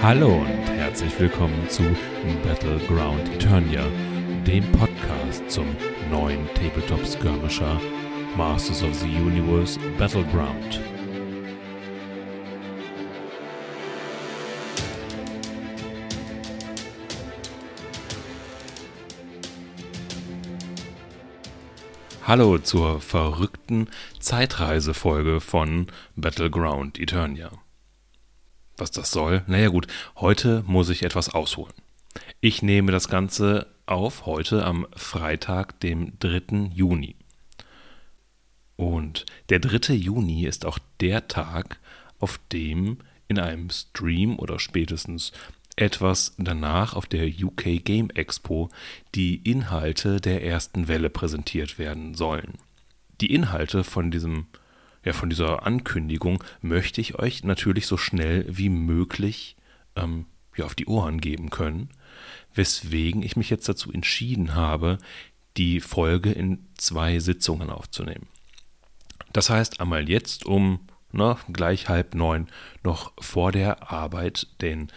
Hallo und herzlich willkommen zu Battleground Eternia, dem Podcast zum neuen Tabletop Skirmisher Masters of the Universe Battleground. Hallo zur verrückten Zeitreisefolge von Battleground Eternia. Was das soll? Naja gut, heute muss ich etwas ausholen. Ich nehme das Ganze auf heute am Freitag, dem 3. Juni. Und der 3. Juni ist auch der Tag, auf dem in einem Stream oder spätestens etwas danach auf der UK Game Expo die Inhalte der ersten Welle präsentiert werden sollen. Die Inhalte von diesem ja, von dieser Ankündigung möchte ich euch natürlich so schnell wie möglich ähm, ja, auf die Ohren geben können, weswegen ich mich jetzt dazu entschieden habe, die Folge in zwei Sitzungen aufzunehmen. Das heißt, einmal jetzt um na, gleich halb neun noch vor der Arbeit den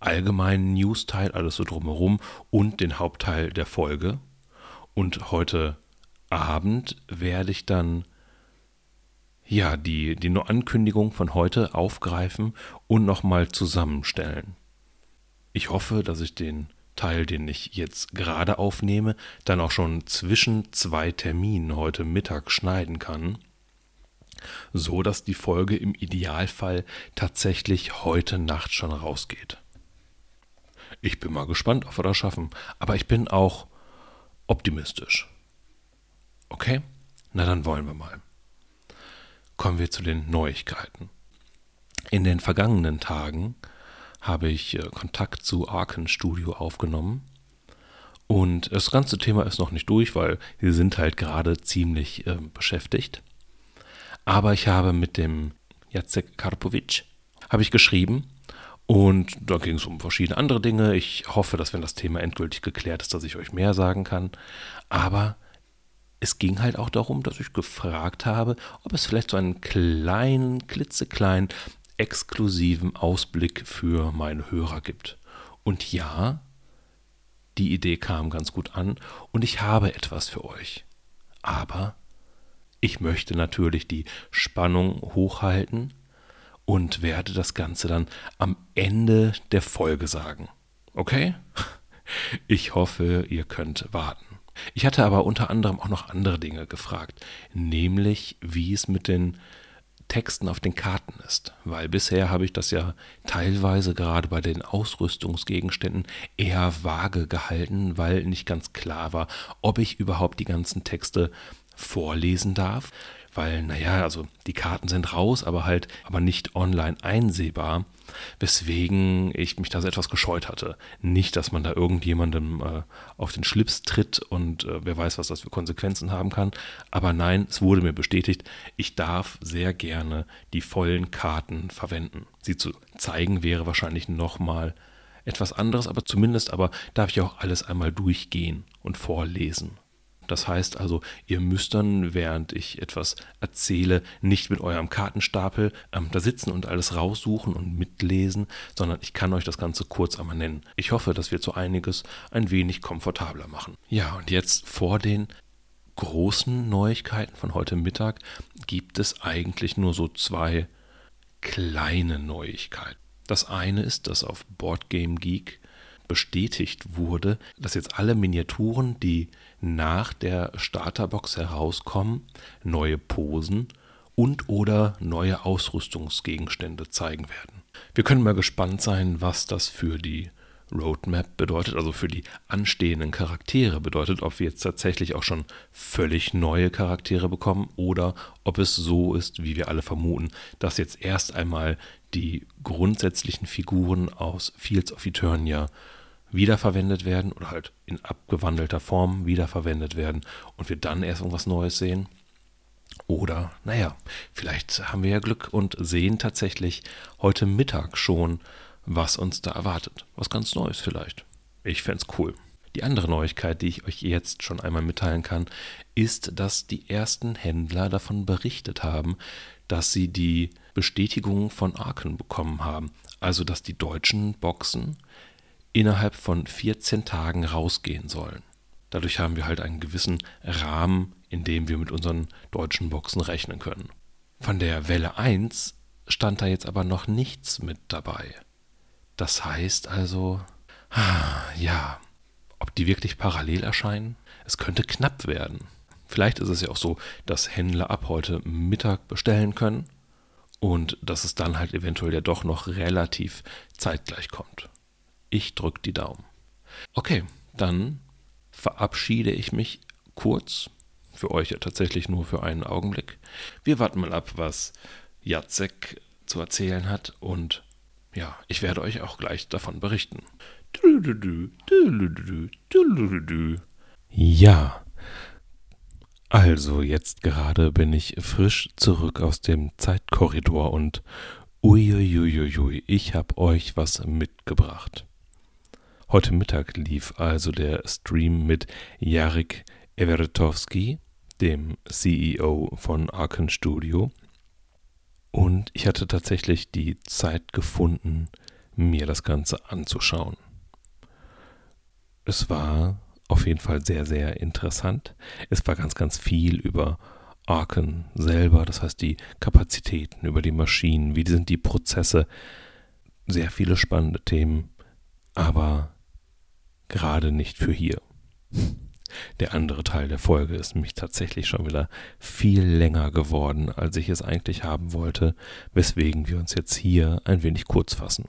allgemeinen News-Teil, alles so drumherum und den Hauptteil der Folge. Und heute Abend werde ich dann ja die, die Ankündigung von heute aufgreifen und nochmal zusammenstellen. Ich hoffe, dass ich den Teil, den ich jetzt gerade aufnehme, dann auch schon zwischen zwei Terminen heute Mittag schneiden kann, so dass die Folge im Idealfall tatsächlich heute Nacht schon rausgeht. Ich bin mal gespannt, ob wir das schaffen. Aber ich bin auch optimistisch. Okay? Na dann wollen wir mal. Kommen wir zu den Neuigkeiten. In den vergangenen Tagen habe ich äh, Kontakt zu Arken Studio aufgenommen. Und das ganze Thema ist noch nicht durch, weil sie sind halt gerade ziemlich äh, beschäftigt. Aber ich habe mit dem Jacek Karpovic habe ich geschrieben und da ging es um verschiedene andere Dinge. Ich hoffe, dass wenn das Thema endgültig geklärt ist, dass ich euch mehr sagen kann. Aber es ging halt auch darum, dass ich gefragt habe, ob es vielleicht so einen kleinen, klitzekleinen, exklusiven Ausblick für meine Hörer gibt. Und ja, die Idee kam ganz gut an und ich habe etwas für euch. Aber ich möchte natürlich die Spannung hochhalten und werde das Ganze dann am Ende der Folge sagen. Okay? Ich hoffe, ihr könnt warten. Ich hatte aber unter anderem auch noch andere Dinge gefragt, nämlich wie es mit den Texten auf den Karten ist, weil bisher habe ich das ja teilweise gerade bei den Ausrüstungsgegenständen eher vage gehalten, weil nicht ganz klar war, ob ich überhaupt die ganzen Texte vorlesen darf weil, naja, also die Karten sind raus, aber halt, aber nicht online einsehbar, weswegen ich mich da so etwas gescheut hatte. Nicht, dass man da irgendjemandem äh, auf den Schlips tritt und äh, wer weiß, was das für Konsequenzen haben kann, aber nein, es wurde mir bestätigt, ich darf sehr gerne die vollen Karten verwenden. Sie zu zeigen wäre wahrscheinlich nochmal etwas anderes, aber zumindest aber darf ich auch alles einmal durchgehen und vorlesen. Das heißt also, ihr müsst dann, während ich etwas erzähle, nicht mit eurem Kartenstapel ähm, da sitzen und alles raussuchen und mitlesen, sondern ich kann euch das Ganze kurz einmal nennen. Ich hoffe, dass wir so einiges ein wenig komfortabler machen. Ja, und jetzt vor den großen Neuigkeiten von heute Mittag gibt es eigentlich nur so zwei kleine Neuigkeiten. Das eine ist, dass auf Boardgame Geek bestätigt wurde, dass jetzt alle Miniaturen, die nach der Starterbox herauskommen, neue Posen und oder neue Ausrüstungsgegenstände zeigen werden. Wir können mal gespannt sein, was das für die Roadmap bedeutet, also für die anstehenden Charaktere bedeutet, ob wir jetzt tatsächlich auch schon völlig neue Charaktere bekommen oder ob es so ist, wie wir alle vermuten, dass jetzt erst einmal die grundsätzlichen Figuren aus Fields of Eternia wiederverwendet werden oder halt in abgewandelter Form wiederverwendet werden und wir dann erst irgendwas Neues sehen. Oder, naja, vielleicht haben wir ja Glück und sehen tatsächlich heute Mittag schon, was uns da erwartet. Was ganz Neues vielleicht. Ich fände es cool. Die andere Neuigkeit, die ich euch jetzt schon einmal mitteilen kann, ist, dass die ersten Händler davon berichtet haben, dass sie die Bestätigung von Arken bekommen haben. Also, dass die deutschen Boxen innerhalb von 14 Tagen rausgehen sollen. Dadurch haben wir halt einen gewissen Rahmen, in dem wir mit unseren deutschen Boxen rechnen können. Von der Welle 1 stand da jetzt aber noch nichts mit dabei. Das heißt also, ja, ob die wirklich parallel erscheinen? Es könnte knapp werden. Vielleicht ist es ja auch so, dass Händler ab heute Mittag bestellen können und dass es dann halt eventuell ja doch noch relativ zeitgleich kommt. Ich drücke die Daumen. Okay, dann verabschiede ich mich kurz. Für euch ja tatsächlich nur für einen Augenblick. Wir warten mal ab, was Jacek zu erzählen hat und ja, ich werde euch auch gleich davon berichten. Ja, also jetzt gerade bin ich frisch zurück aus dem Zeitkorridor und uiuiuiui, ich habe euch was mitgebracht. Heute Mittag lief also der Stream mit Jarek Evertowski, dem CEO von Arken Studio. Und ich hatte tatsächlich die Zeit gefunden, mir das Ganze anzuschauen. Es war auf jeden Fall sehr, sehr interessant. Es war ganz, ganz viel über Arken selber, das heißt die Kapazitäten, über die Maschinen, wie sind die Prozesse. Sehr viele spannende Themen, aber gerade nicht für hier. Der andere Teil der Folge ist nämlich tatsächlich schon wieder viel länger geworden, als ich es eigentlich haben wollte, weswegen wir uns jetzt hier ein wenig kurz fassen.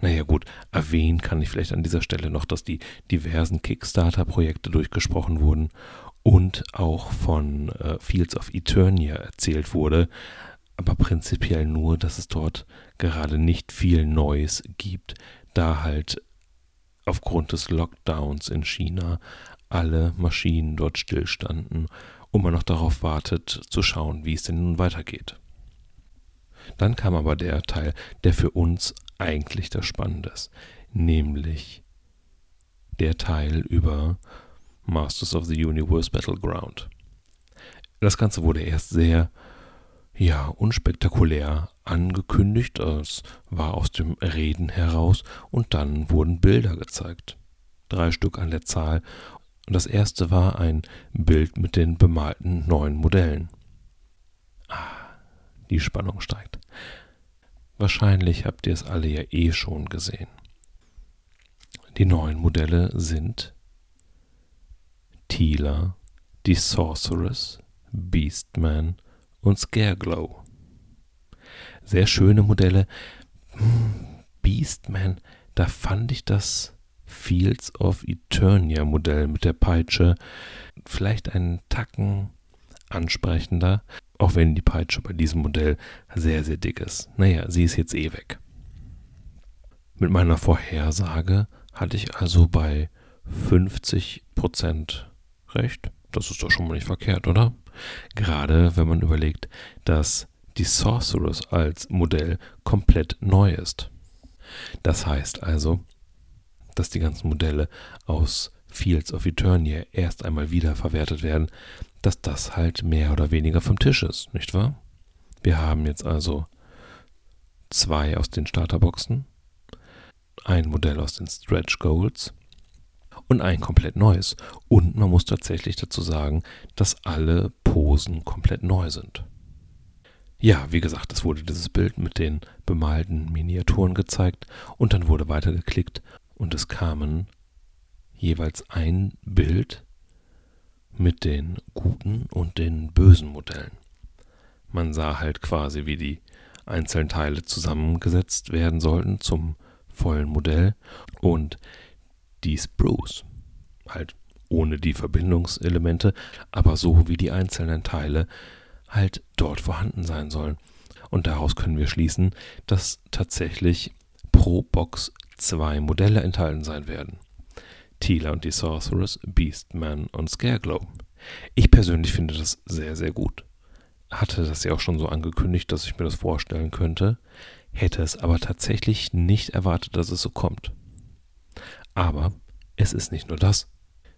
Naja gut, erwähnen kann ich vielleicht an dieser Stelle noch, dass die diversen Kickstarter-Projekte durchgesprochen wurden und auch von äh, Fields of Eternia erzählt wurde, aber prinzipiell nur, dass es dort gerade nicht viel Neues gibt, da halt aufgrund des Lockdowns in China alle Maschinen dort stillstanden und man noch darauf wartet zu schauen, wie es denn nun weitergeht. Dann kam aber der Teil, der für uns eigentlich das Spannende ist, nämlich der Teil über Masters of the Universe Battleground. Das Ganze wurde erst sehr, ja, unspektakulär angekündigt. Es war aus dem Reden heraus und dann wurden Bilder gezeigt. Drei Stück an der Zahl. Und das erste war ein Bild mit den bemalten neuen Modellen. Ah, die Spannung steigt. Wahrscheinlich habt ihr es alle ja eh schon gesehen. Die neuen Modelle sind Tila, die Sorceress, Beastman und Scareglow. Sehr schöne Modelle. Hm, Beastman, da fand ich das Fields of Eternia Modell mit der Peitsche vielleicht einen Tacken ansprechender, auch wenn die Peitsche bei diesem Modell sehr, sehr dick ist. Naja, sie ist jetzt eh weg. Mit meiner Vorhersage hatte ich also bei 50% recht. Das ist doch schon mal nicht verkehrt, oder? Gerade wenn man überlegt, dass die Sorceress als Modell komplett neu ist. Das heißt also, dass die ganzen Modelle aus Fields of Eternia erst einmal wiederverwertet werden, dass das halt mehr oder weniger vom Tisch ist, nicht wahr? Wir haben jetzt also zwei aus den Starterboxen, ein Modell aus den Stretch Goals und ein komplett neues. Und man muss tatsächlich dazu sagen, dass alle Posen komplett neu sind. Ja, wie gesagt, es wurde dieses Bild mit den bemalten Miniaturen gezeigt und dann wurde weitergeklickt und es kamen jeweils ein Bild mit den guten und den bösen Modellen. Man sah halt quasi, wie die einzelnen Teile zusammengesetzt werden sollten zum vollen Modell und die Sprues, halt ohne die Verbindungselemente, aber so wie die einzelnen Teile halt dort vorhanden sein sollen. Und daraus können wir schließen, dass tatsächlich pro Box zwei Modelle enthalten sein werden. Tila und die Sorceress, Beastman und Scareglow. Ich persönlich finde das sehr, sehr gut. Hatte das ja auch schon so angekündigt, dass ich mir das vorstellen könnte, hätte es aber tatsächlich nicht erwartet, dass es so kommt. Aber es ist nicht nur das,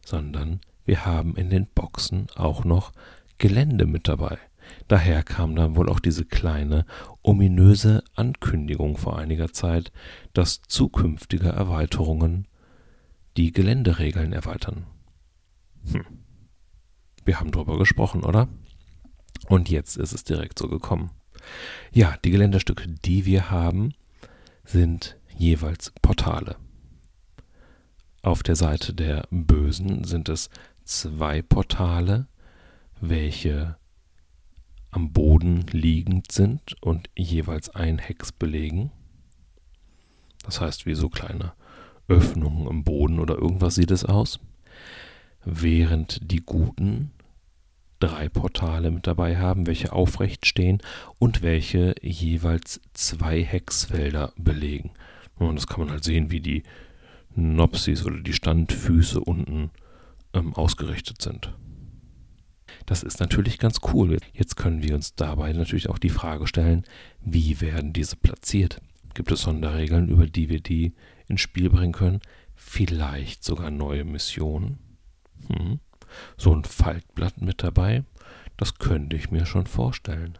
sondern wir haben in den Boxen auch noch Gelände mit dabei. Daher kam dann wohl auch diese kleine, ominöse Ankündigung vor einiger Zeit, dass zukünftige Erweiterungen die Geländeregeln erweitern. Hm. Wir haben drüber gesprochen, oder? Und jetzt ist es direkt so gekommen. Ja, die Geländerstücke, die wir haben, sind jeweils Portale. Auf der Seite der Bösen sind es zwei Portale, welche am Boden liegend sind und jeweils ein Hex belegen. Das heißt, wie so kleine Öffnungen im Boden oder irgendwas sieht es aus. Während die Guten drei Portale mit dabei haben, welche aufrecht stehen und welche jeweils zwei Hexfelder belegen. Und das kann man halt sehen, wie die Nopsis oder die Standfüße unten ähm, ausgerichtet sind. Das ist natürlich ganz cool. Jetzt können wir uns dabei natürlich auch die Frage stellen, wie werden diese platziert? Gibt es Sonderregeln, über die wir die ins Spiel bringen können? Vielleicht sogar neue Missionen? Hm. So ein Faltblatt mit dabei? Das könnte ich mir schon vorstellen.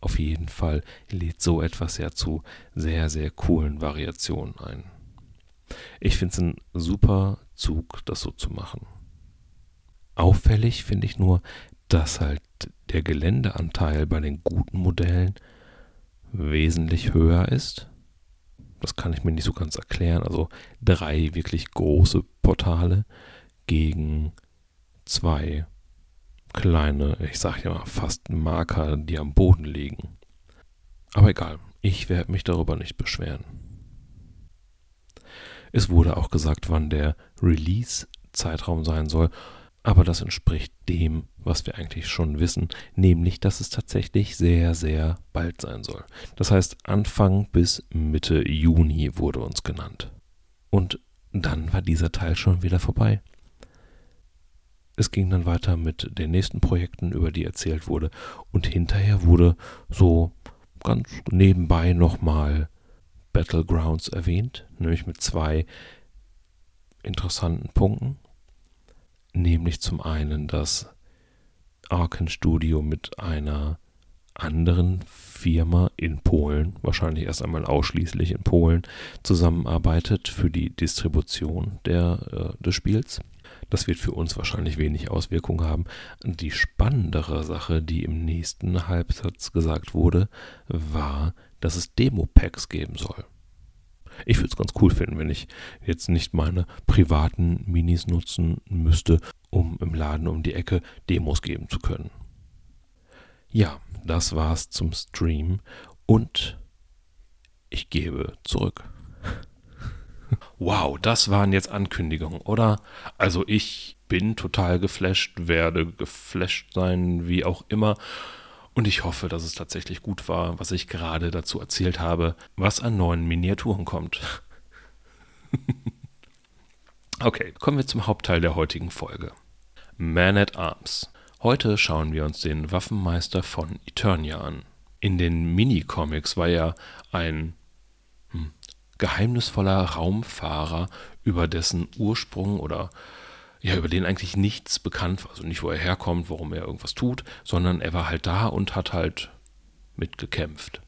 Auf jeden Fall lädt so etwas ja zu sehr, sehr coolen Variationen ein. Ich finde es ein super Zug, das so zu machen. Auffällig finde ich nur, dass halt der Geländeanteil bei den guten Modellen wesentlich höher ist. Das kann ich mir nicht so ganz erklären. Also drei wirklich große Portale gegen zwei kleine, ich sage ja mal fast Marker, die am Boden liegen. Aber egal, ich werde mich darüber nicht beschweren. Es wurde auch gesagt, wann der Release-Zeitraum sein soll, aber das entspricht dem, was wir eigentlich schon wissen, nämlich, dass es tatsächlich sehr, sehr bald sein soll. Das heißt, Anfang bis Mitte Juni wurde uns genannt. Und dann war dieser Teil schon wieder vorbei. Es ging dann weiter mit den nächsten Projekten, über die erzählt wurde. Und hinterher wurde so ganz nebenbei nochmal Battlegrounds erwähnt, nämlich mit zwei interessanten Punkten. Nämlich zum einen, dass Arken Studio mit einer anderen Firma in Polen, wahrscheinlich erst einmal ausschließlich in Polen, zusammenarbeitet für die Distribution der, äh, des Spiels. Das wird für uns wahrscheinlich wenig Auswirkungen haben. Die spannendere Sache, die im nächsten Halbsatz gesagt wurde, war, dass es Demo-Packs geben soll. Ich würde es ganz cool finden, wenn ich jetzt nicht meine privaten Minis nutzen müsste, um im Laden um die Ecke Demos geben zu können. Ja, das war's zum Stream und ich gebe zurück. Wow, das waren jetzt Ankündigungen, oder? Also ich bin total geflasht, werde geflasht sein, wie auch immer. Und ich hoffe, dass es tatsächlich gut war, was ich gerade dazu erzählt habe, was an neuen Miniaturen kommt. okay, kommen wir zum Hauptteil der heutigen Folge. Man at Arms. Heute schauen wir uns den Waffenmeister von Eternia an. In den Minicomics war er ein hm, geheimnisvoller Raumfahrer, über dessen Ursprung oder ja, über den eigentlich nichts bekannt war. Also nicht, wo er herkommt, warum er irgendwas tut, sondern er war halt da und hat halt mitgekämpft.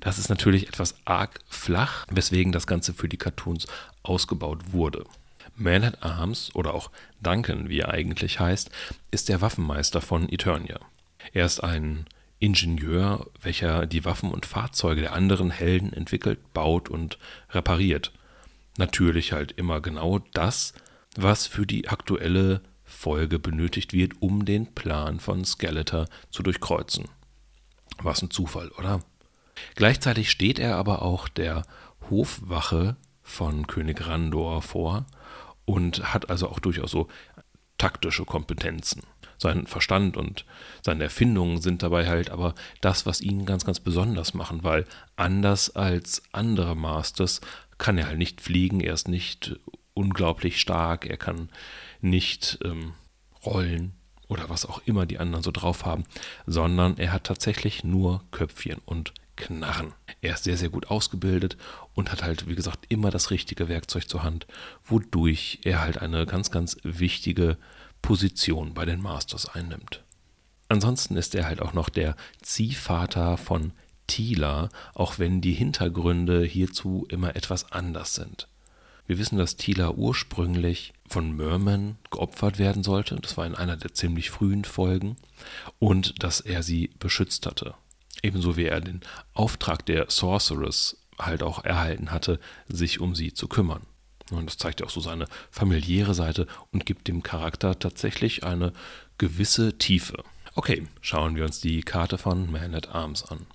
Das ist natürlich etwas arg flach, weswegen das Ganze für die Cartoons ausgebaut wurde. Man at Arms oder auch Duncan, wie er eigentlich heißt, ist der Waffenmeister von Eternia. Er ist ein Ingenieur, welcher die Waffen und Fahrzeuge der anderen Helden entwickelt, baut und repariert. Natürlich halt immer genau das, was für die aktuelle Folge benötigt wird, um den Plan von Skeletor zu durchkreuzen. Was ein Zufall, oder? Gleichzeitig steht er aber auch der Hofwache von König Randor vor und hat also auch durchaus so taktische Kompetenzen. Sein Verstand und seine Erfindungen sind dabei halt aber das, was ihn ganz, ganz besonders machen, weil anders als andere Masters kann er halt nicht fliegen, er ist nicht unglaublich stark, er kann nicht ähm, rollen oder was auch immer die anderen so drauf haben, sondern er hat tatsächlich nur Köpfchen und Knarren. Er ist sehr, sehr gut ausgebildet und hat halt, wie gesagt, immer das richtige Werkzeug zur Hand, wodurch er halt eine ganz, ganz wichtige Position bei den Masters einnimmt. Ansonsten ist er halt auch noch der Ziehvater von Tila, auch wenn die Hintergründe hierzu immer etwas anders sind. Wir wissen, dass Tila ursprünglich von Merman geopfert werden sollte. Das war in einer der ziemlich frühen Folgen. Und dass er sie beschützt hatte. Ebenso wie er den Auftrag der Sorceress halt auch erhalten hatte, sich um sie zu kümmern. Und das zeigt ja auch so seine familiäre Seite und gibt dem Charakter tatsächlich eine gewisse Tiefe. Okay, schauen wir uns die Karte von Man at Arms an.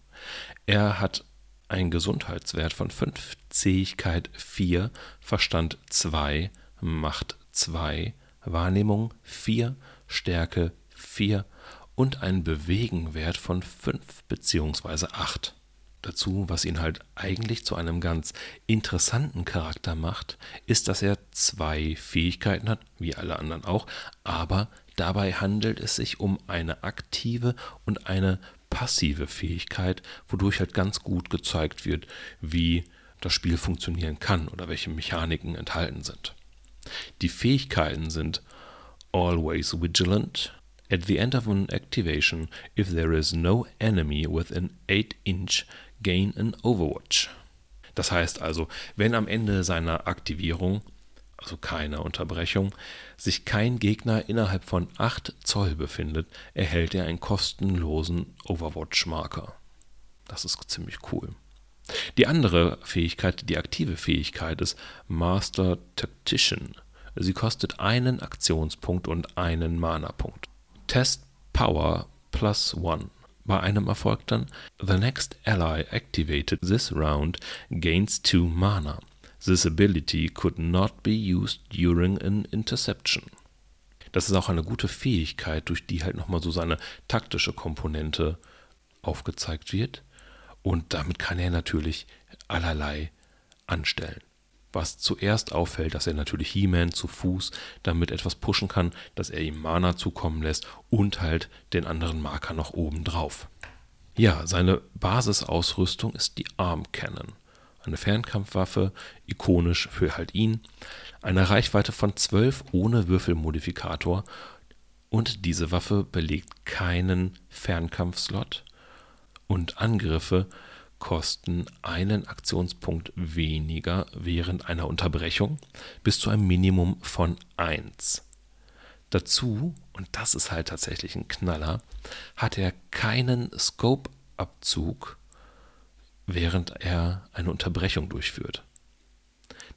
Er hat einen Gesundheitswert von 5, Zähigkeit 4, Verstand 2, Macht 2, Wahrnehmung 4, Stärke 4 und einen Bewegenwert von 5 bzw. 8 dazu, was ihn halt eigentlich zu einem ganz interessanten Charakter macht, ist, dass er zwei Fähigkeiten hat, wie alle anderen auch, aber dabei handelt es sich um eine aktive und eine passive Fähigkeit, wodurch halt ganz gut gezeigt wird, wie das Spiel funktionieren kann oder welche Mechaniken enthalten sind. Die Fähigkeiten sind Always Vigilant, At the end of an activation, if there is no enemy within 8 inch gain an Overwatch. Das heißt also, wenn am Ende seiner Aktivierung, also keiner Unterbrechung, sich kein Gegner innerhalb von 8 Zoll befindet, erhält er einen kostenlosen Overwatch-Marker. Das ist ziemlich cool. Die andere Fähigkeit, die aktive Fähigkeit ist Master Tactician. Sie kostet einen Aktionspunkt und einen Mana-Punkt. Test Power plus one. Bei einem Erfolg dann The next ally activated this round gains 2 mana. This ability could not be used during an interception. Das ist auch eine gute Fähigkeit, durch die halt nochmal so seine taktische Komponente aufgezeigt wird. Und damit kann er natürlich allerlei anstellen. Was zuerst auffällt, dass er natürlich He-Man zu Fuß damit etwas pushen kann, dass er ihm Mana zukommen lässt und halt den anderen Marker noch oben drauf. Ja, seine Basisausrüstung ist die Arm Cannon. Eine Fernkampfwaffe, ikonisch für halt ihn. Eine Reichweite von 12 ohne Würfelmodifikator. Und diese Waffe belegt keinen Fernkampfslot. Und Angriffe kosten einen Aktionspunkt weniger während einer Unterbrechung bis zu einem Minimum von 1. Dazu, und das ist halt tatsächlich ein Knaller, hat er keinen Scope-Abzug, während er eine Unterbrechung durchführt.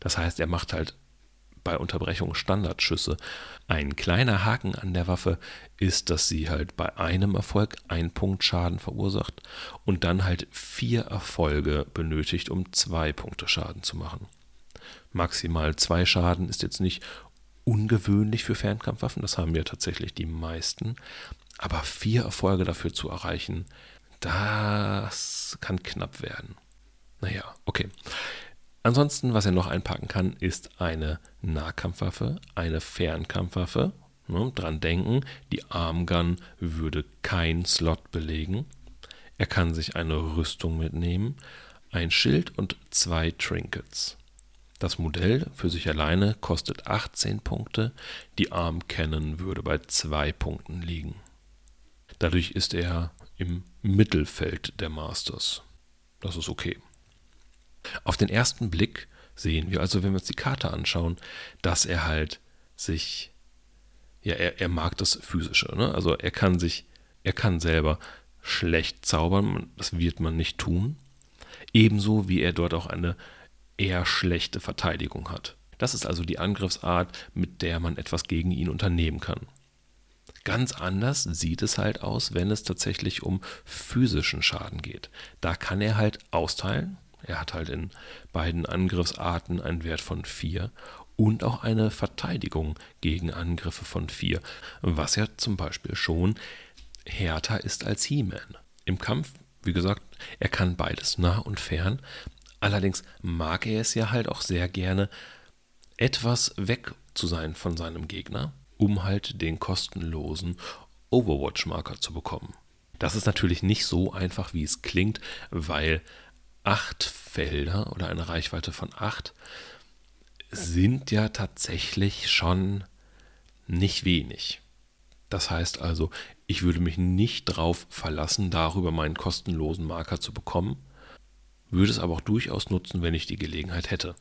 Das heißt, er macht halt bei Unterbrechung Standardschüsse. Ein kleiner Haken an der Waffe ist, dass sie halt bei einem Erfolg ein Punkt Schaden verursacht und dann halt vier Erfolge benötigt, um zwei Punkte Schaden zu machen. Maximal zwei Schaden ist jetzt nicht ungewöhnlich für Fernkampfwaffen, das haben ja tatsächlich die meisten. Aber vier Erfolge dafür zu erreichen, das kann knapp werden. Naja, okay. Ansonsten, was er noch einpacken kann, ist eine Nahkampfwaffe, eine Fernkampfwaffe. Ne, dran denken, die Armgun würde kein Slot belegen. Er kann sich eine Rüstung mitnehmen, ein Schild und zwei Trinkets. Das Modell für sich alleine kostet 18 Punkte, die Arm Cannon würde bei 2 Punkten liegen. Dadurch ist er im Mittelfeld der Masters. Das ist okay. Auf den ersten Blick sehen wir also, wenn wir uns die Karte anschauen, dass er halt sich, ja, er, er mag das Physische. Ne? Also er kann sich, er kann selber schlecht zaubern, das wird man nicht tun. Ebenso wie er dort auch eine eher schlechte Verteidigung hat. Das ist also die Angriffsart, mit der man etwas gegen ihn unternehmen kann. Ganz anders sieht es halt aus, wenn es tatsächlich um physischen Schaden geht. Da kann er halt austeilen, er hat halt in beiden Angriffsarten einen Wert von 4 und auch eine Verteidigung gegen Angriffe von 4, was ja zum Beispiel schon härter ist als He-Man. Im Kampf, wie gesagt, er kann beides, nah und fern. Allerdings mag er es ja halt auch sehr gerne, etwas weg zu sein von seinem Gegner, um halt den kostenlosen Overwatch-Marker zu bekommen. Das ist natürlich nicht so einfach, wie es klingt, weil acht Felder oder eine Reichweite von acht sind ja tatsächlich schon nicht wenig. Das heißt also, ich würde mich nicht darauf verlassen, darüber meinen kostenlosen Marker zu bekommen, würde es aber auch durchaus nutzen, wenn ich die Gelegenheit hätte.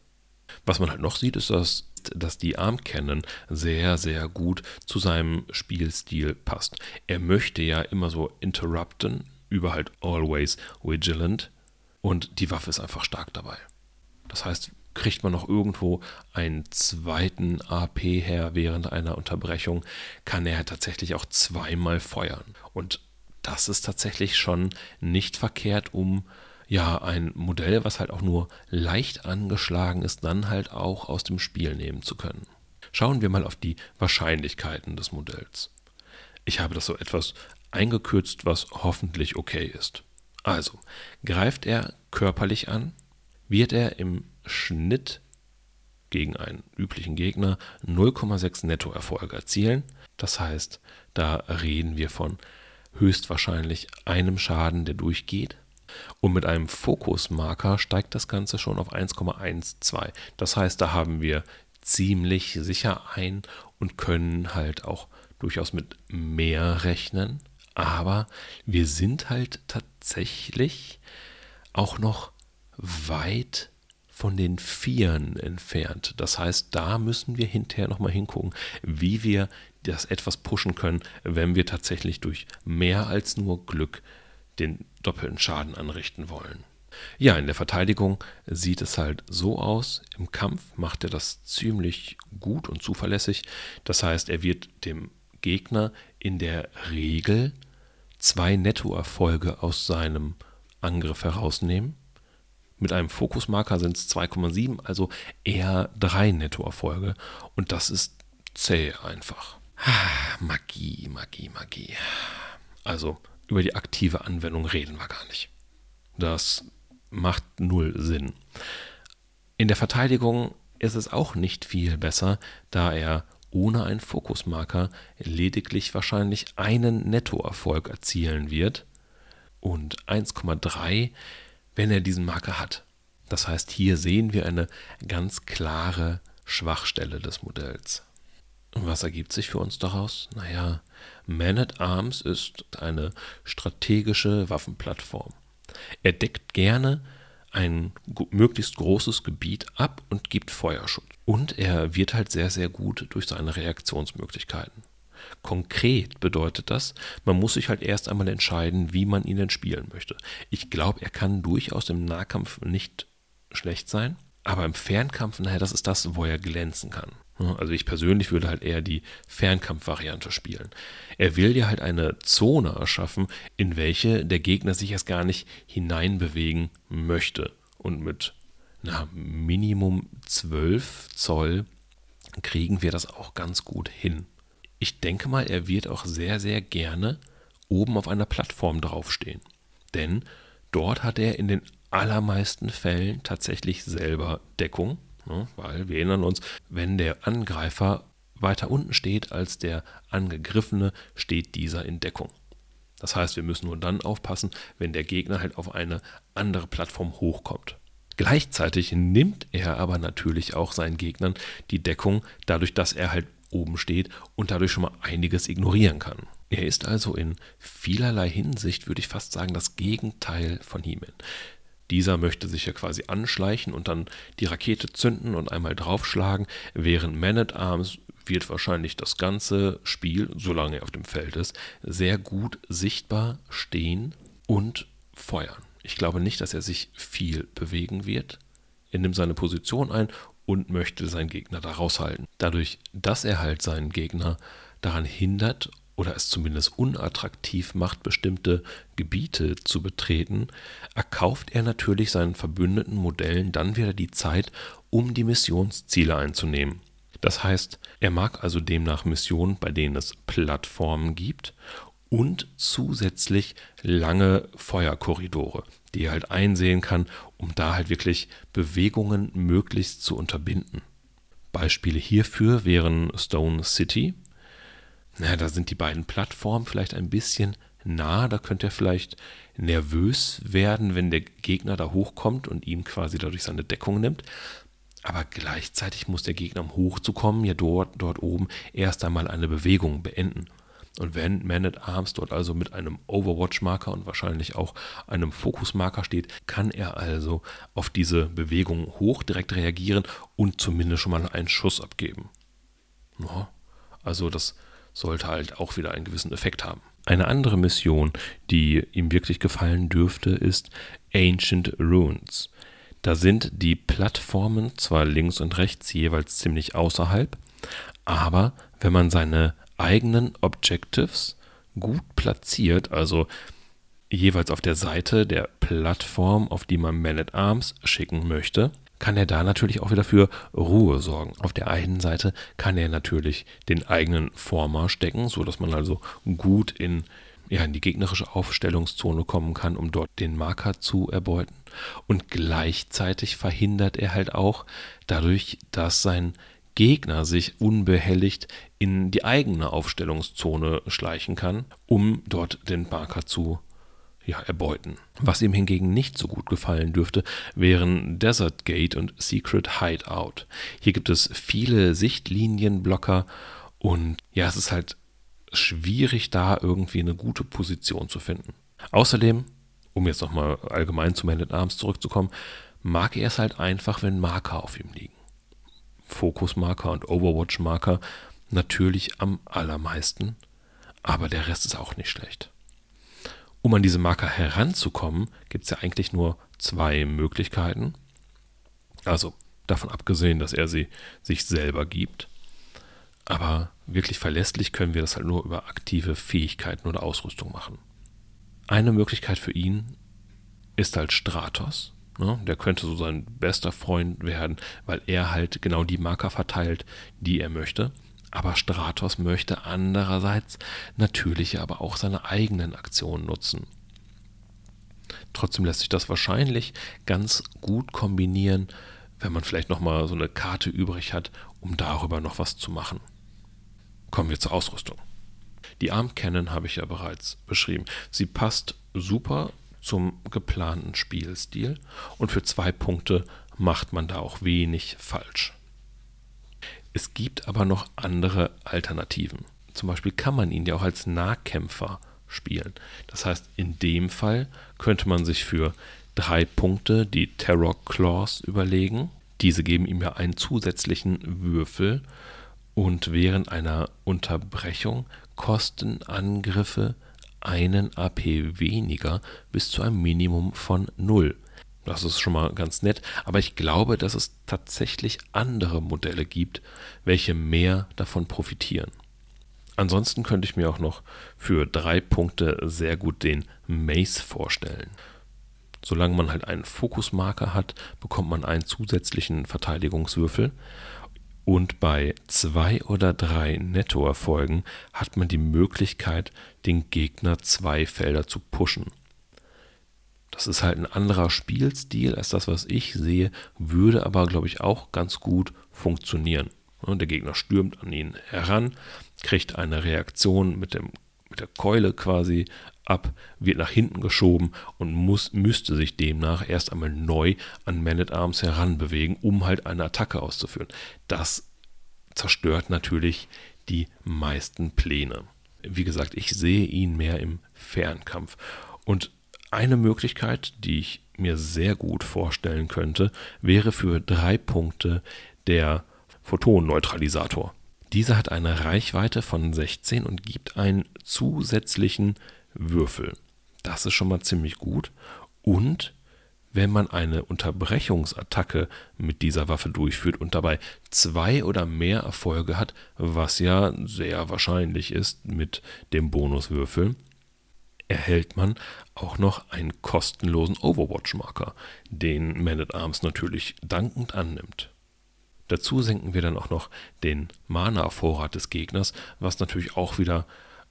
Was man halt noch sieht, ist, dass, dass die Arm Cannon sehr, sehr gut zu seinem Spielstil passt. Er möchte ja immer so interrupten, über halt always vigilant und die Waffe ist einfach stark dabei. Das heißt, kriegt man noch irgendwo einen zweiten AP her während einer Unterbrechung, kann er tatsächlich auch zweimal feuern. Und das ist tatsächlich schon nicht verkehrt, um ja ein Modell, was halt auch nur leicht angeschlagen ist, dann halt auch aus dem Spiel nehmen zu können. Schauen wir mal auf die Wahrscheinlichkeiten des Modells. Ich habe das so etwas eingekürzt, was hoffentlich okay ist. Also, greift er körperlich an, wird er im Schnitt gegen einen üblichen Gegner 0,6 Nettoerfolge erzielen. Das heißt, da reden wir von höchstwahrscheinlich einem Schaden, der durchgeht. Und mit einem Fokusmarker steigt das Ganze schon auf 1,12. Das heißt, da haben wir ziemlich sicher ein und können halt auch durchaus mit mehr rechnen. Aber wir sind halt tatsächlich auch noch weit von den Vieren entfernt. Das heißt, da müssen wir hinterher nochmal hingucken, wie wir das etwas pushen können, wenn wir tatsächlich durch mehr als nur Glück den doppelten Schaden anrichten wollen. Ja, in der Verteidigung sieht es halt so aus. Im Kampf macht er das ziemlich gut und zuverlässig. Das heißt, er wird dem Gegner in der Regel zwei Nettoerfolge aus seinem Angriff herausnehmen. Mit einem Fokusmarker sind es 2,7, also eher drei Nettoerfolge. Und das ist zäh einfach. Ah, Magie, Magie, Magie. Also über die aktive Anwendung reden wir gar nicht. Das macht null Sinn. In der Verteidigung ist es auch nicht viel besser, da er ohne einen Fokusmarker lediglich wahrscheinlich einen Nettoerfolg erzielen wird und 1,3 wenn er diesen Marker hat. Das heißt, hier sehen wir eine ganz klare Schwachstelle des Modells. Was ergibt sich für uns daraus? Naja, Man at Arms ist eine strategische Waffenplattform. Er deckt gerne ein möglichst großes Gebiet ab und gibt Feuerschutz. Und er wird halt sehr, sehr gut durch seine Reaktionsmöglichkeiten. Konkret bedeutet das, man muss sich halt erst einmal entscheiden, wie man ihn denn spielen möchte. Ich glaube, er kann durchaus im Nahkampf nicht schlecht sein, aber im Fernkampf, naja, das ist das, wo er glänzen kann. Also ich persönlich würde halt eher die Fernkampfvariante spielen. Er will ja halt eine Zone erschaffen, in welche der Gegner sich erst gar nicht hineinbewegen möchte. Und mit na, Minimum 12 Zoll kriegen wir das auch ganz gut hin. Ich denke mal, er wird auch sehr, sehr gerne oben auf einer Plattform draufstehen. Denn dort hat er in den allermeisten Fällen tatsächlich selber Deckung, ne? weil wir erinnern uns, wenn der Angreifer weiter unten steht als der Angegriffene, steht dieser in Deckung. Das heißt, wir müssen nur dann aufpassen, wenn der Gegner halt auf eine andere Plattform hochkommt. Gleichzeitig nimmt er aber natürlich auch seinen Gegnern die Deckung, dadurch, dass er halt oben steht und dadurch schon mal einiges ignorieren kann. Er ist also in vielerlei Hinsicht, würde ich fast sagen, das Gegenteil von He-Man. Dieser möchte sich ja quasi anschleichen und dann die Rakete zünden und einmal draufschlagen, während Man at Arms wird wahrscheinlich das ganze Spiel, solange er auf dem Feld ist, sehr gut sichtbar stehen und feuern. Ich glaube nicht, dass er sich viel bewegen wird. Er nimmt seine Position ein und möchte seinen Gegner da raushalten. Dadurch, dass er halt seinen Gegner daran hindert oder es zumindest unattraktiv macht, bestimmte Gebiete zu betreten, erkauft er natürlich seinen verbündeten Modellen dann wieder die Zeit, um die Missionsziele einzunehmen. Das heißt, er mag also demnach Missionen, bei denen es Plattformen gibt und zusätzlich lange Feuerkorridore, die er halt einsehen kann, um da halt wirklich Bewegungen möglichst zu unterbinden. Beispiele hierfür wären Stone City. Na, da sind die beiden Plattformen vielleicht ein bisschen nah, da könnte er vielleicht nervös werden, wenn der Gegner da hochkommt und ihm quasi dadurch seine Deckung nimmt. Aber gleichzeitig muss der Gegner, um hochzukommen, ja dort, dort oben erst einmal eine Bewegung beenden. Und wenn Man at Arms dort also mit einem Overwatch-Marker und wahrscheinlich auch einem Fokus-Marker steht, kann er also auf diese Bewegung hoch direkt reagieren und zumindest schon mal einen Schuss abgeben. Ja, also das sollte halt auch wieder einen gewissen Effekt haben. Eine andere Mission, die ihm wirklich gefallen dürfte, ist Ancient Ruins. Da sind die Plattformen zwar links und rechts jeweils ziemlich außerhalb, aber wenn man seine eigenen Objectives gut platziert, also jeweils auf der Seite der Plattform, auf die man Man at Arms schicken möchte, kann er da natürlich auch wieder für Ruhe sorgen. Auf der einen Seite kann er natürlich den eigenen Former stecken, sodass man also gut in, ja, in die gegnerische Aufstellungszone kommen kann, um dort den Marker zu erbeuten. Und gleichzeitig verhindert er halt auch dadurch, dass sein Gegner sich unbehelligt in die eigene Aufstellungszone schleichen kann, um dort den Marker zu ja, erbeuten. Was ihm hingegen nicht so gut gefallen dürfte, wären Desert Gate und Secret Hideout. Hier gibt es viele Sichtlinienblocker und ja, es ist halt schwierig, da irgendwie eine gute Position zu finden. Außerdem, um jetzt nochmal allgemein zu Man at Arms zurückzukommen, mag er es halt einfach, wenn Marker auf ihm liegen. Fokusmarker und Overwatch-Marker natürlich am allermeisten, aber der Rest ist auch nicht schlecht. Um an diese Marker heranzukommen, gibt es ja eigentlich nur zwei Möglichkeiten. Also davon abgesehen, dass er sie sich selber gibt. Aber wirklich verlässlich können wir das halt nur über aktive Fähigkeiten oder Ausrüstung machen. Eine Möglichkeit für ihn ist halt Stratos. Ne? Der könnte so sein bester Freund werden, weil er halt genau die Marker verteilt, die er möchte. Aber Stratos möchte andererseits natürlich aber auch seine eigenen Aktionen nutzen. Trotzdem lässt sich das wahrscheinlich ganz gut kombinieren, wenn man vielleicht nochmal so eine Karte übrig hat, um darüber noch was zu machen. Kommen wir zur Ausrüstung. Die Arm Cannon habe ich ja bereits beschrieben. Sie passt super zum geplanten Spielstil und für zwei Punkte macht man da auch wenig falsch. Es gibt aber noch andere Alternativen. Zum Beispiel kann man ihn ja auch als Nahkämpfer spielen. Das heißt, in dem Fall könnte man sich für drei Punkte die Terror Claws überlegen. Diese geben ihm ja einen zusätzlichen Würfel und während einer Unterbrechung kosten Angriffe einen AP weniger bis zu einem Minimum von 0. Das ist schon mal ganz nett, aber ich glaube, dass es tatsächlich andere Modelle gibt, welche mehr davon profitieren. Ansonsten könnte ich mir auch noch für drei Punkte sehr gut den Mace vorstellen. Solange man halt einen Fokusmarker hat, bekommt man einen zusätzlichen Verteidigungswürfel. Und bei zwei oder drei Nettoerfolgen hat man die Möglichkeit, den Gegner zwei Felder zu pushen. Das ist halt ein anderer Spielstil als das, was ich sehe, würde aber, glaube ich, auch ganz gut funktionieren. Der Gegner stürmt an ihn heran, kriegt eine Reaktion mit, dem, mit der Keule quasi ab, wird nach hinten geschoben und muss, müsste sich demnach erst einmal neu an Man at Arms heranbewegen, um halt eine Attacke auszuführen. Das zerstört natürlich die meisten Pläne. Wie gesagt, ich sehe ihn mehr im Fernkampf. Und eine Möglichkeit, die ich mir sehr gut vorstellen könnte, wäre für drei Punkte der Photonneutralisator. Dieser hat eine Reichweite von 16 und gibt einen zusätzlichen Würfel. Das ist schon mal ziemlich gut. Und wenn man eine Unterbrechungsattacke mit dieser Waffe durchführt und dabei zwei oder mehr Erfolge hat, was ja sehr wahrscheinlich ist mit dem Bonuswürfel, erhält man auch noch einen kostenlosen Overwatch-Marker, den Man at Arms natürlich dankend annimmt. Dazu senken wir dann auch noch den Mana-Vorrat des Gegners, was natürlich auch wieder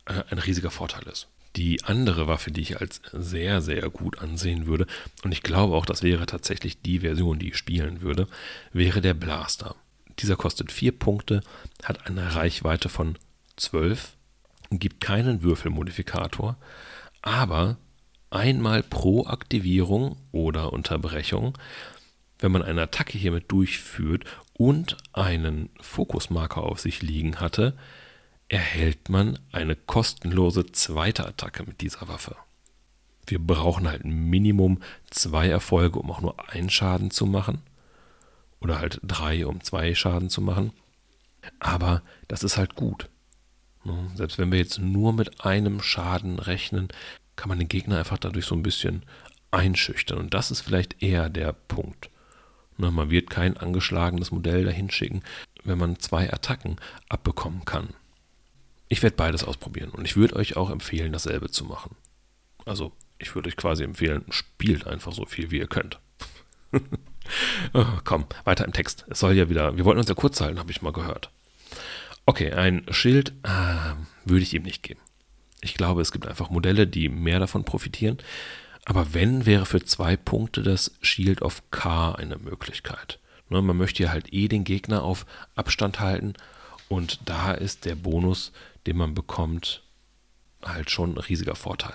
äh, ein riesiger Vorteil ist. Die andere Waffe, die ich als sehr, sehr gut ansehen würde, und ich glaube auch, das wäre tatsächlich die Version, die ich spielen würde, wäre der Blaster. Dieser kostet 4 Punkte, hat eine Reichweite von 12, gibt keinen Würfelmodifikator, aber einmal pro Aktivierung oder Unterbrechung, wenn man eine Attacke hiermit durchführt und einen Fokusmarker auf sich liegen hatte, erhält man eine kostenlose zweite Attacke mit dieser Waffe. Wir brauchen halt Minimum zwei Erfolge, um auch nur einen Schaden zu machen. Oder halt drei, um zwei Schaden zu machen. Aber das ist halt gut. Ne? Selbst wenn wir jetzt nur mit einem Schaden rechnen, kann man den Gegner einfach dadurch so ein bisschen einschüchtern. Und das ist vielleicht eher der Punkt. Ne, man wird kein angeschlagenes Modell dahin schicken, wenn man zwei Attacken abbekommen kann. Ich werde beides ausprobieren und ich würde euch auch empfehlen, dasselbe zu machen. Also, ich würde euch quasi empfehlen, spielt einfach so viel, wie ihr könnt. oh, komm, weiter im Text. Es soll ja wieder, wir wollten uns ja kurz halten, habe ich mal gehört. Okay, ein Schild äh, würde ich ihm nicht geben. Ich glaube, es gibt einfach Modelle, die mehr davon profitieren. Aber wenn, wäre für zwei Punkte das Shield of K eine Möglichkeit. Ne, man möchte ja halt eh den Gegner auf Abstand halten. Und da ist der Bonus, den man bekommt, halt schon ein riesiger Vorteil.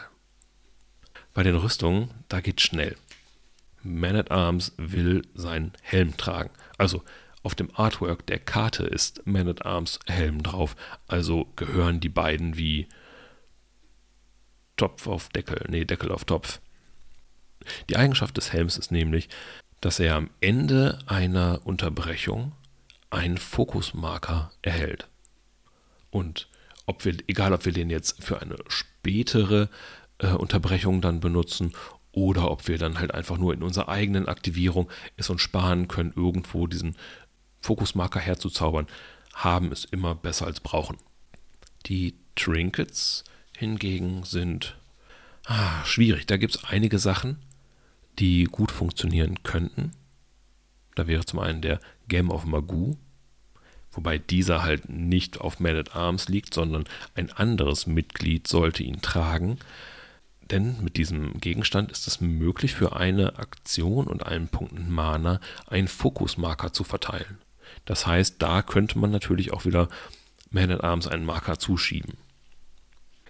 Bei den Rüstungen, da geht's schnell. Man at Arms will seinen Helm tragen. Also auf dem Artwork der Karte ist Man at Arms Helm drauf, also gehören die beiden wie Topf auf Deckel, nee, Deckel auf Topf. Die Eigenschaft des Helms ist nämlich, dass er am Ende einer Unterbrechung einen Fokusmarker erhält. Und ob wir, egal ob wir den jetzt für eine spätere äh, Unterbrechung dann benutzen oder ob wir dann halt einfach nur in unserer eigenen Aktivierung es uns sparen können, irgendwo diesen Fokusmarker herzuzaubern, haben es immer besser als brauchen. Die Trinkets hingegen sind ah, schwierig. Da gibt es einige Sachen, die gut funktionieren könnten. Da wäre zum einen der Gem of Magoo, wobei dieser halt nicht auf Man at Arms liegt, sondern ein anderes Mitglied sollte ihn tragen. Denn mit diesem Gegenstand ist es möglich, für eine Aktion und einen Punkten Mana einen Fokusmarker zu verteilen. Das heißt, da könnte man natürlich auch wieder Man at Arms einen Marker zuschieben.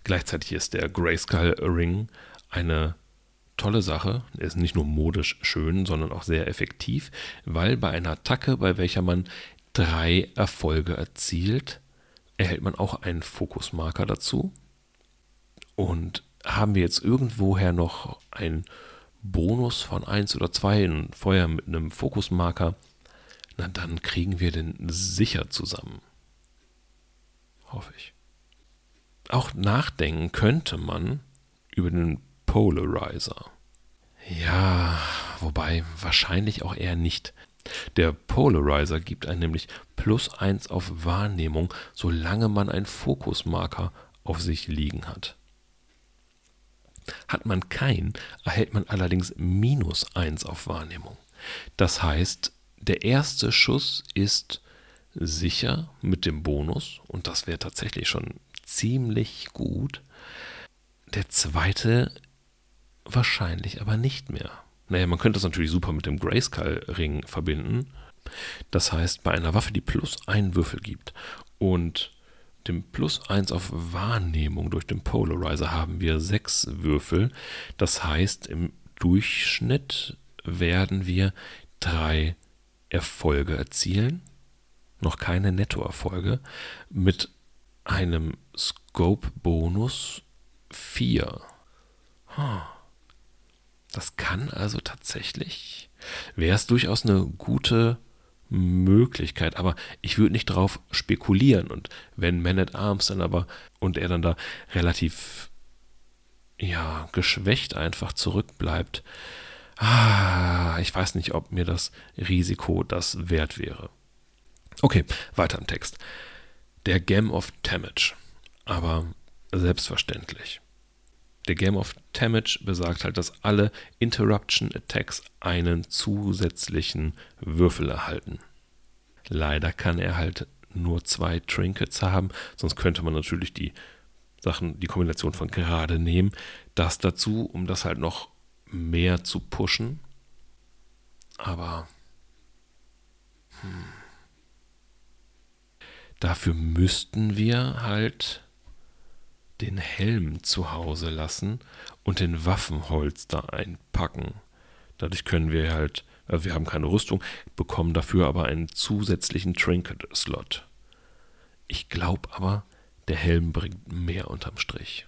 Gleichzeitig ist der Grayskull Ring eine tolle Sache. Er ist nicht nur modisch schön, sondern auch sehr effektiv, weil bei einer Attacke, bei welcher man drei Erfolge erzielt, erhält man auch einen Fokusmarker dazu. Und haben wir jetzt irgendwoher noch einen Bonus von 1 oder 2 vorher mit einem Fokusmarker, na dann kriegen wir den sicher zusammen. Hoffe ich. Auch nachdenken könnte man über den Polarizer. Ja, wobei wahrscheinlich auch eher nicht. Der Polarizer gibt einem nämlich plus 1 auf Wahrnehmung, solange man einen Fokusmarker auf sich liegen hat. Hat man keinen, erhält man allerdings minus 1 auf Wahrnehmung. Das heißt, der erste Schuss ist sicher mit dem Bonus und das wäre tatsächlich schon ziemlich gut. Der zweite wahrscheinlich aber nicht mehr. Naja, man könnte das natürlich super mit dem Grayskull-Ring verbinden. Das heißt, bei einer Waffe, die plus einen Würfel gibt und dem plus 1 auf Wahrnehmung durch den Polarizer haben wir sechs Würfel. Das heißt, im Durchschnitt werden wir drei Erfolge erzielen. Noch keine Nettoerfolge. Mit einem Scope-Bonus 4. Das kann also tatsächlich, wäre es durchaus eine gute Möglichkeit, aber ich würde nicht drauf spekulieren. Und wenn Man at Arms dann aber und er dann da relativ ja, geschwächt einfach zurückbleibt, ah, ich weiß nicht, ob mir das Risiko das wert wäre. Okay, weiter im Text. Der Game of Damage. Aber selbstverständlich. Der Game of Damage besagt halt, dass alle Interruption Attacks einen zusätzlichen Würfel erhalten. Leider kann er halt nur zwei Trinkets haben, sonst könnte man natürlich die Sachen, die Kombination von gerade nehmen. Das dazu, um das halt noch mehr zu pushen. Aber hm, dafür müssten wir halt den Helm zu Hause lassen und den Waffenholster einpacken. Dadurch können wir halt, also wir haben keine Rüstung, bekommen dafür aber einen zusätzlichen Trinket-Slot. Ich glaube aber, der Helm bringt mehr unterm Strich.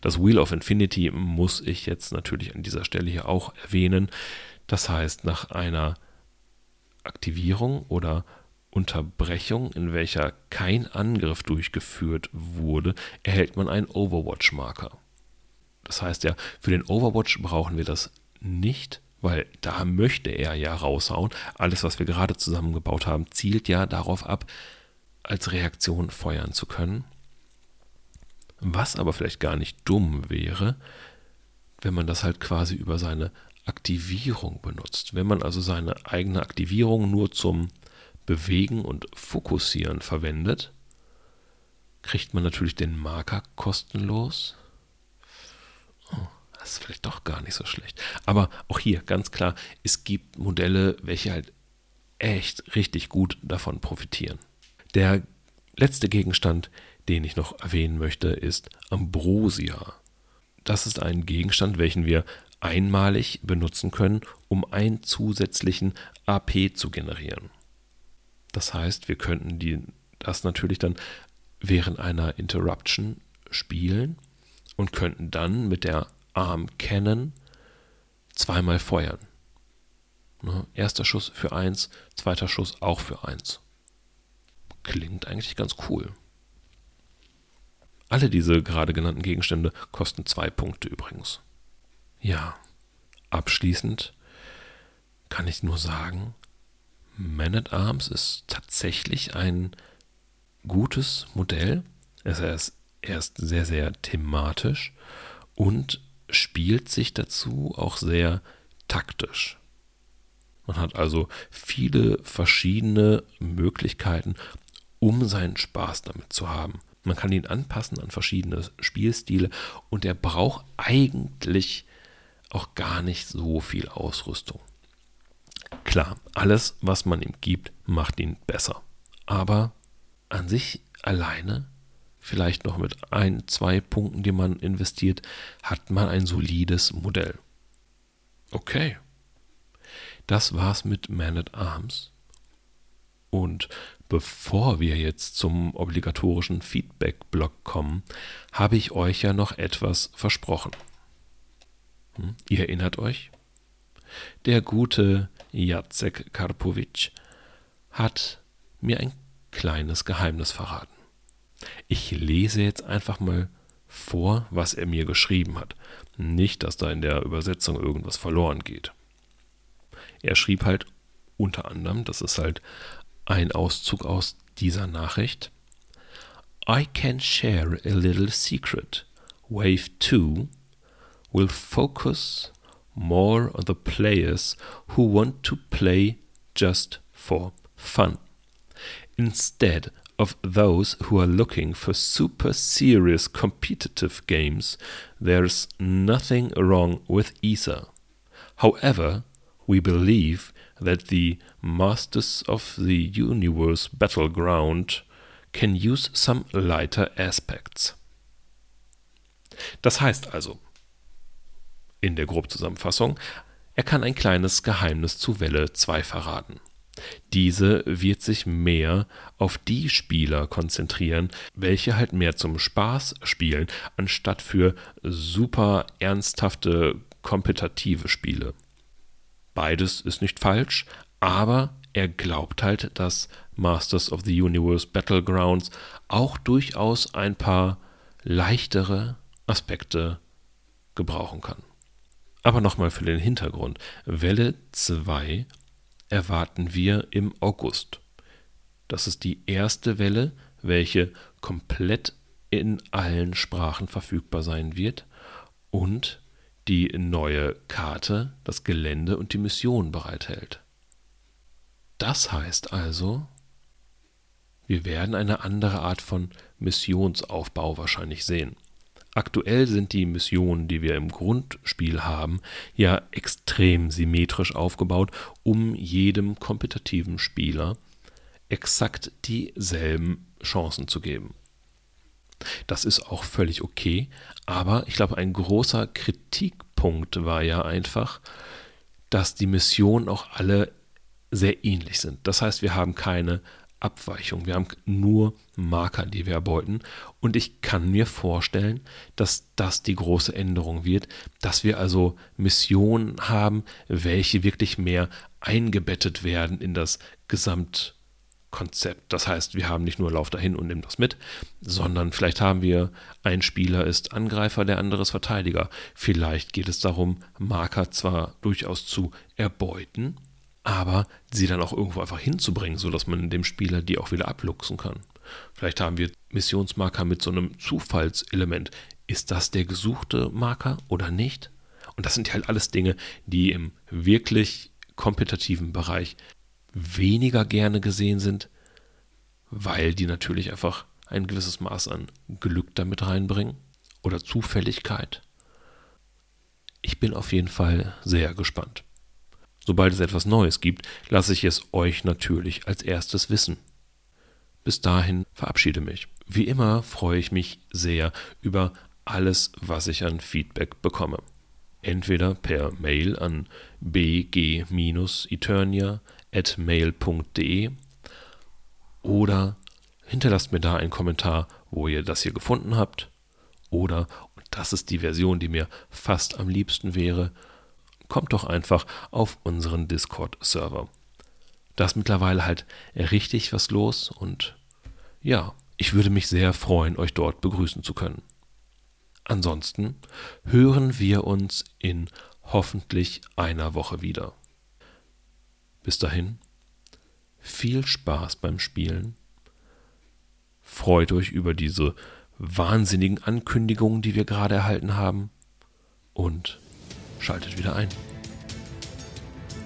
Das Wheel of Infinity muss ich jetzt natürlich an dieser Stelle hier auch erwähnen. Das heißt, nach einer Aktivierung oder Unterbrechung, in welcher kein Angriff durchgeführt wurde, erhält man einen Overwatch-Marker. Das heißt ja, für den Overwatch brauchen wir das nicht, weil da möchte er ja raushauen. Alles, was wir gerade zusammengebaut haben, zielt ja darauf ab, als Reaktion feuern zu können. Was aber vielleicht gar nicht dumm wäre, wenn man das halt quasi über seine Aktivierung benutzt. Wenn man also seine eigene Aktivierung nur zum Bewegen und Fokussieren verwendet, kriegt man natürlich den Marker kostenlos. Oh, das ist vielleicht doch gar nicht so schlecht. Aber auch hier ganz klar, es gibt Modelle, welche halt echt richtig gut davon profitieren. Der letzte Gegenstand, den ich noch erwähnen möchte, ist Ambrosia. Das ist ein Gegenstand, welchen wir einmalig benutzen können, um einen zusätzlichen AP zu generieren. Das heißt, wir könnten die, das natürlich dann während einer Interruption spielen und könnten dann mit der Arm Cannon zweimal feuern. Ne? Erster Schuss für 1, zweiter Schuss auch für 1. Klingt eigentlich ganz cool. Alle diese gerade genannten Gegenstände kosten zwei Punkte übrigens. Ja, abschließend kann ich nur sagen, Man at Arms ist tatsächlich ein gutes Modell. Er ist, er ist sehr, sehr thematisch und spielt sich dazu auch sehr taktisch. Man hat also viele verschiedene Möglichkeiten, um seinen Spaß damit zu haben. Man kann ihn anpassen an verschiedene Spielstile und er braucht eigentlich auch gar nicht so viel Ausrüstung. Klar, alles, was man ihm gibt, macht ihn besser. Aber an sich alleine, vielleicht noch mit ein, zwei Punkten, die man investiert, hat man ein solides Modell. Okay. Das war's mit Man at Arms. Und bevor wir jetzt zum obligatorischen Feedback-Blog kommen, habe ich euch ja noch etwas versprochen. Hm? Ihr erinnert euch? Der gute Jacek Karpowitsch hat mir ein kleines Geheimnis verraten. Ich lese jetzt einfach mal vor, was er mir geschrieben hat. Nicht, dass da in der Übersetzung irgendwas verloren geht. Er schrieb halt unter anderem, das ist halt ein Auszug aus dieser Nachricht. I can share a little secret. Wave 2 will focus more on the players who want to play just for fun, instead of those who are looking for super serious competitive games. There's nothing wrong with ESA. However, we believe that the Masters of the Universe Battleground can use some lighter aspects. Das heißt also, in der Grobzusammenfassung, er kann ein kleines Geheimnis zu Welle 2 verraten. Diese wird sich mehr auf die Spieler konzentrieren, welche halt mehr zum Spaß spielen, anstatt für super ernsthafte kompetitive Spiele. Beides ist nicht falsch, aber er glaubt halt, dass Masters of the Universe Battlegrounds auch durchaus ein paar leichtere Aspekte gebrauchen kann. Aber nochmal für den Hintergrund. Welle 2 erwarten wir im August. Das ist die erste Welle, welche komplett in allen Sprachen verfügbar sein wird und die neue Karte, das Gelände und die Mission bereithält. Das heißt also, wir werden eine andere Art von Missionsaufbau wahrscheinlich sehen. Aktuell sind die Missionen, die wir im Grundspiel haben, ja extrem symmetrisch aufgebaut, um jedem kompetitiven Spieler exakt dieselben Chancen zu geben. Das ist auch völlig okay, aber ich glaube, ein großer Kritikpunkt war ja einfach, dass die Missionen auch alle sehr ähnlich sind. Das heißt, wir haben keine Abweichung. Wir haben nur Marker, die wir erbeuten. Und ich kann mir vorstellen, dass das die große Änderung wird, dass wir also Missionen haben, welche wirklich mehr eingebettet werden in das Gesamtkonzept. Das heißt, wir haben nicht nur Lauf dahin und nimm das mit, sondern vielleicht haben wir, ein Spieler ist Angreifer, der andere ist Verteidiger. Vielleicht geht es darum, Marker zwar durchaus zu erbeuten, aber sie dann auch irgendwo einfach hinzubringen, sodass man dem Spieler die auch wieder abluchsen kann. Vielleicht haben wir Missionsmarker mit so einem Zufallselement. Ist das der gesuchte Marker oder nicht? Und das sind halt alles Dinge, die im wirklich kompetitiven Bereich weniger gerne gesehen sind, weil die natürlich einfach ein gewisses Maß an Glück damit reinbringen oder Zufälligkeit. Ich bin auf jeden Fall sehr gespannt. Sobald es etwas Neues gibt, lasse ich es euch natürlich als erstes wissen. Bis dahin verabschiede mich. Wie immer freue ich mich sehr über alles, was ich an Feedback bekomme. Entweder per Mail an bg-eternia.mail.de oder hinterlasst mir da einen Kommentar, wo ihr das hier gefunden habt. Oder, und das ist die Version, die mir fast am liebsten wäre, kommt doch einfach auf unseren Discord-Server. Da ist mittlerweile halt richtig was los und ja, ich würde mich sehr freuen, euch dort begrüßen zu können. Ansonsten hören wir uns in hoffentlich einer Woche wieder. Bis dahin, viel Spaß beim Spielen. Freut euch über diese wahnsinnigen Ankündigungen, die wir gerade erhalten haben. Und schaltet wieder ein.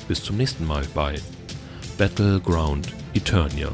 Bis zum nächsten Mal bei Battleground Eternia.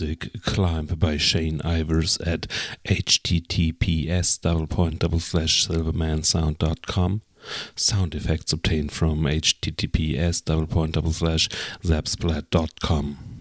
Music climb by Shane Ivers at https double point double slash silvermansound.com. Sound effects obtained from https double point double slash zapsplat.com.